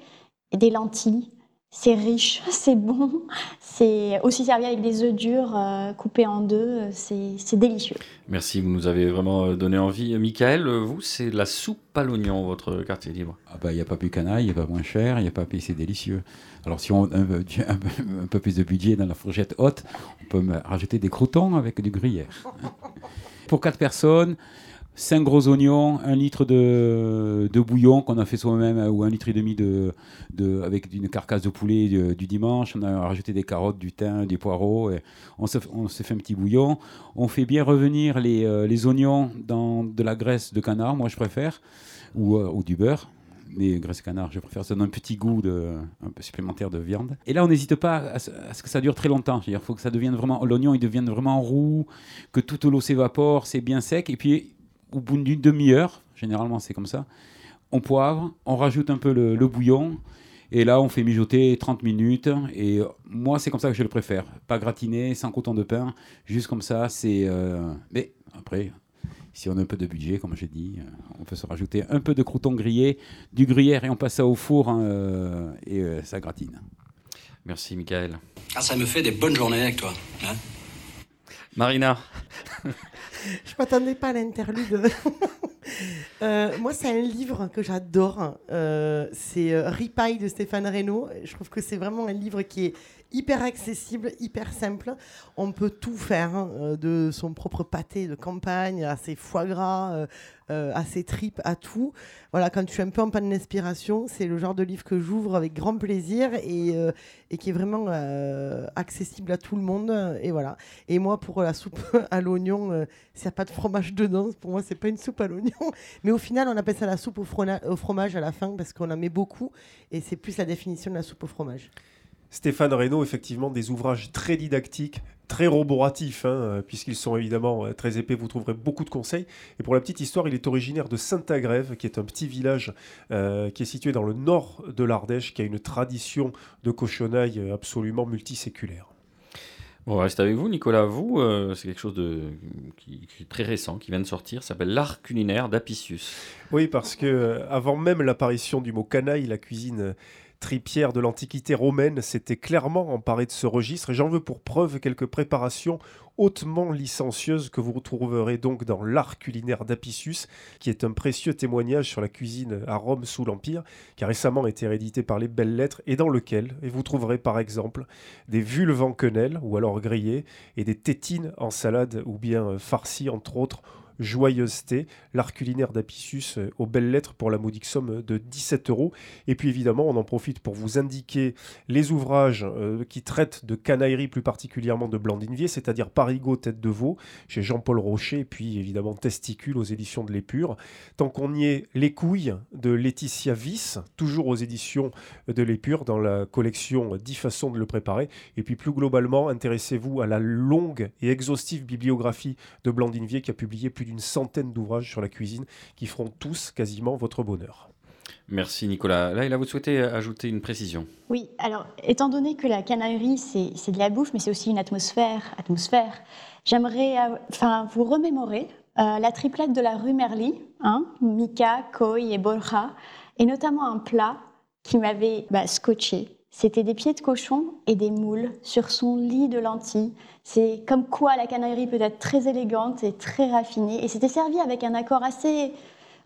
des lentilles. C'est riche, [laughs] c'est bon, c'est aussi servi avec des œufs durs euh, coupés en deux, c'est c'est délicieux. Merci, vous nous avez vraiment euh, donné envie. Euh, Michael, vous, c'est la soupe à l'oignon, votre quartier libre. Ah bah, il n'y a pas plus canaille, il n'y a pas moins cher, il n'y a pas plus, c'est délicieux. Alors si on a un, peu- [laughs] un peu- un peu plus de budget dans la fourchette haute, on peut rajouter des croutons avec du gruyère. [laughs] Pour quatre personnes, 5 gros oignons, un litre de, bouillon qu'on a fait soi-même euh, ou un litre et demi de, avec une carcasse de poulet du, du dimanche. On a rajouté des carottes, du thym, des poireaux. Et on, se, on se fait un petit bouillon. On fait bien revenir les, euh, les oignons dans de la graisse de canard, moi je préfère, ou, euh, du beurre. Mais graisse canard, je préfère, ça donne un petit goût de, un peu supplémentaire de viande. Et là, on n'hésite pas à, ce à ce que ça dure très longtemps. Il faut que ça devienne vraiment, l'oignon, il devienne vraiment roux, que toute l'eau s'évapore, c'est bien sec. Et puis, au bout d'une demi-heure, généralement c'est comme ça, on poivre, on rajoute un peu le, le bouillon, et là on fait mijoter 30 minutes. Et euh, moi, c'est comme ça que je le préfère. Pas gratiné, sans coton de pain, juste comme ça. C'est. euh, Mais après, si on a un peu de budget, comme j'ai dit, euh, on peut se rajouter un peu de croûton grillé, du gruyère, et on passe ça au four, hein, et euh, ça gratine. Merci, Michael. Ah, ça me fait des bonnes journées avec toi. hein. Marina, Je m'attendais pas à l'interlude. [laughs] Euh, moi, c'est un livre que j'adore. Euh, c'est euh, Ripaille de Stéphane Reynaud. Je trouve que c'est vraiment un livre qui est hyper accessible, hyper simple. On peut tout faire, hein, euh, de son propre pâté de campagne à ses foie gras, euh, euh, à ses tripes, à tout. Voilà, quand je suis un peu en panne d'inspiration, c'est le genre de livre que j'ouvre avec grand plaisir et, qui est vraiment accessible à tout le monde. Et voilà. Et moi, pour la soupe [laughs] à l'oignon, s'il n'y a pas de fromage dedans, pour moi, c'est pas une soupe à l'oignon. [laughs] Mais au final, on appelle ça la soupe au fromage à la fin parce qu'on en met beaucoup et c'est plus la définition de la soupe au fromage. Stéphane Reynaud, effectivement, des ouvrages très didactiques, très roboratifs, hein, euh, puisqu'ils sont évidemment euh, très épais, vous trouverez beaucoup de conseils. Et pour la petite histoire, il est originaire de Saint-Agrève, qui est un petit village euh, qui est situé dans le nord de l'Ardèche, qui a une tradition de cochonaille absolument multiséculaire. On va rester avec vous, Nicolas. Vous, euh, c'est quelque chose de, qui, qui est très récent, qui vient de sortir, s'appelle L'art culinaire d'Apicius. Oui, parce que avant même l'apparition du mot canaille, la cuisine tripière de l'Antiquité romaine s'était clairement emparée de ce registre. Et j'en veux pour preuve quelques préparations hautement licencieuses que vous retrouverez donc dans l'art culinaire d'Apicius, qui est un précieux témoignage sur la cuisine à Rome sous l'Empire, qui a récemment été réédité par les Belles Lettres, et dans lequel et vous trouverez par exemple des vulves en ou alors grillées, et des tétines en salade, ou bien farcies, entre autres, joyeuseté, l'art culinaire d'Apicius euh, aux belles lettres pour la modique somme de 17 euros. Et puis évidemment, on en profite pour vous indiquer les ouvrages euh, qui traitent de canaillerie, plus particulièrement de Blandine Vier, c'est-à-dire Parigot Tête de Veau chez Jean-Paul Rocher, et puis évidemment Testicule aux éditions de l'Épure. Tant qu'on y est, Les couilles de Laetitia Viss, toujours aux éditions de l'Épure, dans la collection 10 façons de le préparer. Et puis plus globalement, intéressez-vous à la longue et exhaustive bibliographie de Blandine Vier qui a publié plus d'une centaine d'ouvrages sur la cuisine qui feront tous quasiment votre bonheur. Merci, Nicolas. Là, il a vous souhaité ajouter une précision? Oui, alors, étant donné que la canaillerie, c'est c'est de la bouffe, mais c'est aussi une atmosphère, atmosphère j'aimerais euh, enfin, vous remémorer euh, la triplette de la rue Merly, hein, Mika, Koi et Borja, et notamment un plat qui m'avait bah, scotché. C'était des pieds de cochon et des moules sur son lit de lentilles. C'est comme quoi la canaillerie peut être très élégante et très raffinée. Et c'était servi avec un accord assez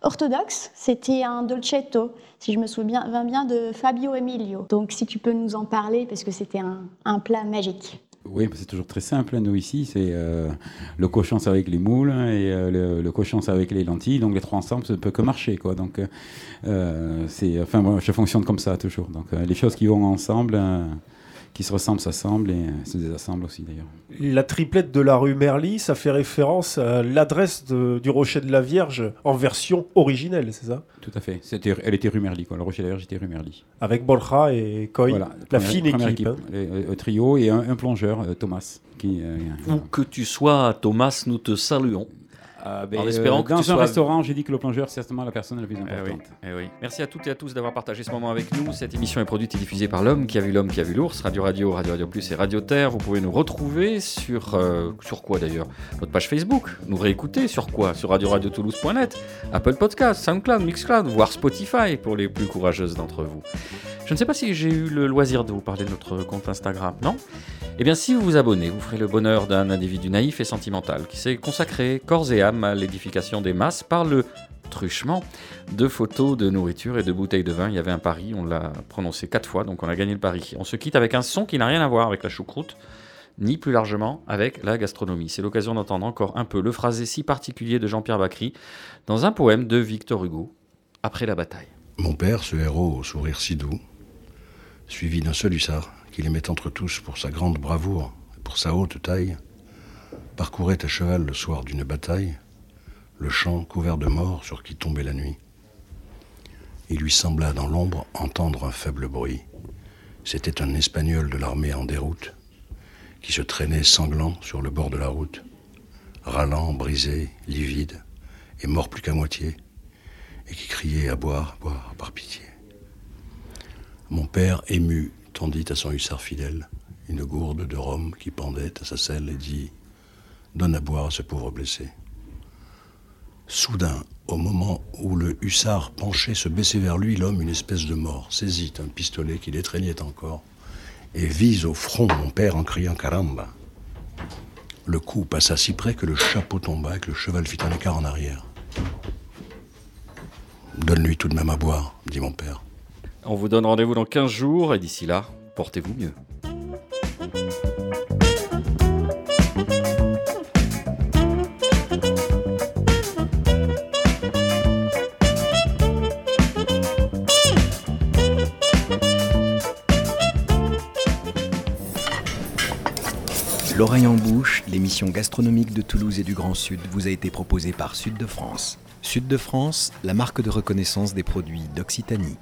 orthodoxe. C'était un dolcetto, si je me souviens bien, de Fabio Emilio. Donc si tu peux nous en parler, parce que c'était un, un plat magique. Oui, c'est toujours très simple. hein, Nous ici, c'est euh, le cochon c'est avec les moules et euh, le, le cochon avec les lentilles. Donc les trois ensemble, ça ne peut que marcher, quoi. Donc euh, c'est, enfin, moi, je fonctionne comme ça toujours. Donc euh, les choses qui vont ensemble, euh, qui se ressemblent, s'assemblent et euh, se désassemblent aussi d'ailleurs. La triplette de la rue Merly, ça fait référence à l'adresse de- du Rocher de la Vierge en version originelle, c'est ça? Tout à fait. Elle était rue Merly, quoi. Le Rocher de la Vierge était rue Merly. Avec Borja et Coy, Voilà, la première- fine première équipe. hein. Le, le- le trio et un, un plongeur, euh, Thomas. Qui, euh, Où que tu sois, Thomas, nous te saluons. Ah, ben, en espérant euh, que dans un restaurant, j'ai dit que le plongeur, c'est certainement la personne la plus Eh oui, importante. eh oui. Merci à toutes et à tous d'avoir partagé ce moment avec nous. Cette émission est produite et diffusée par l'homme qui a vu l'homme qui a vu l'ours, Radio Radio, Radio Radio Plus et Radio Terre. Vous pouvez nous retrouver sur euh, sur quoi d'ailleurs? Notre page Facebook. Nous réécouter sur quoi? Sur Radio Radio Toulouse.net, Apple Podcast, SoundCloud, Mixcloud, voire Spotify pour les plus courageuses d'entre vous. Je ne sais pas si j'ai eu le loisir de vous parler de notre compte Instagram, non? Eh bien, si vous vous abonnez, vous ferez le bonheur d'un individu naïf et sentimental qui s'est consacré corps et âme à l'édification des masses par le truchement de photos de nourriture et de bouteilles de vin. Il y avait un pari, on l'a prononcé quatre fois, donc on a gagné le pari. On se quitte avec un son qui n'a rien à voir avec la choucroute, ni plus largement avec la gastronomie. C'est l'occasion d'entendre encore un peu le phrasé si particulier de Jean-Pierre Bacry dans un poème de Victor Hugo, Après la bataille. Mon père, ce héros au sourire si doux, suivi d'un seul hussard qu'il aimait entre tous pour sa grande bravoure et pour sa haute taille, parcourait à cheval le soir d'une bataille le champ couvert de morts sur qui tombait la nuit. Il lui sembla dans l'ombre entendre un faible bruit. C'était un Espagnol de l'armée en déroute qui se traînait sanglant sur le bord de la route, râlant, brisé, livide et mort plus qu'à moitié et qui criait à boire, boire, par pitié. Mon père, ému, tendit à son hussard fidèle une gourde de rhum qui pendait à sa selle et dit Donne à boire à ce pauvre blessé. Soudain, au moment où le hussard penché se baissait vers lui, l'homme, une espèce de mort, saisit un pistolet qui l'étreignait encore et vise au front mon père en criant Caramba. Le coup passa si près que le chapeau tomba et que le cheval fit un écart en arrière. Donne-lui tout de même à boire, dit mon père. On vous donne rendez-vous dans 15 jours et d'ici là, portez-vous mieux. L'oreille en bouche, l'émission gastronomique de Toulouse et du Grand Sud vous a été proposée par Sud de France. Sud de France, la marque de reconnaissance des produits d'Occitanie.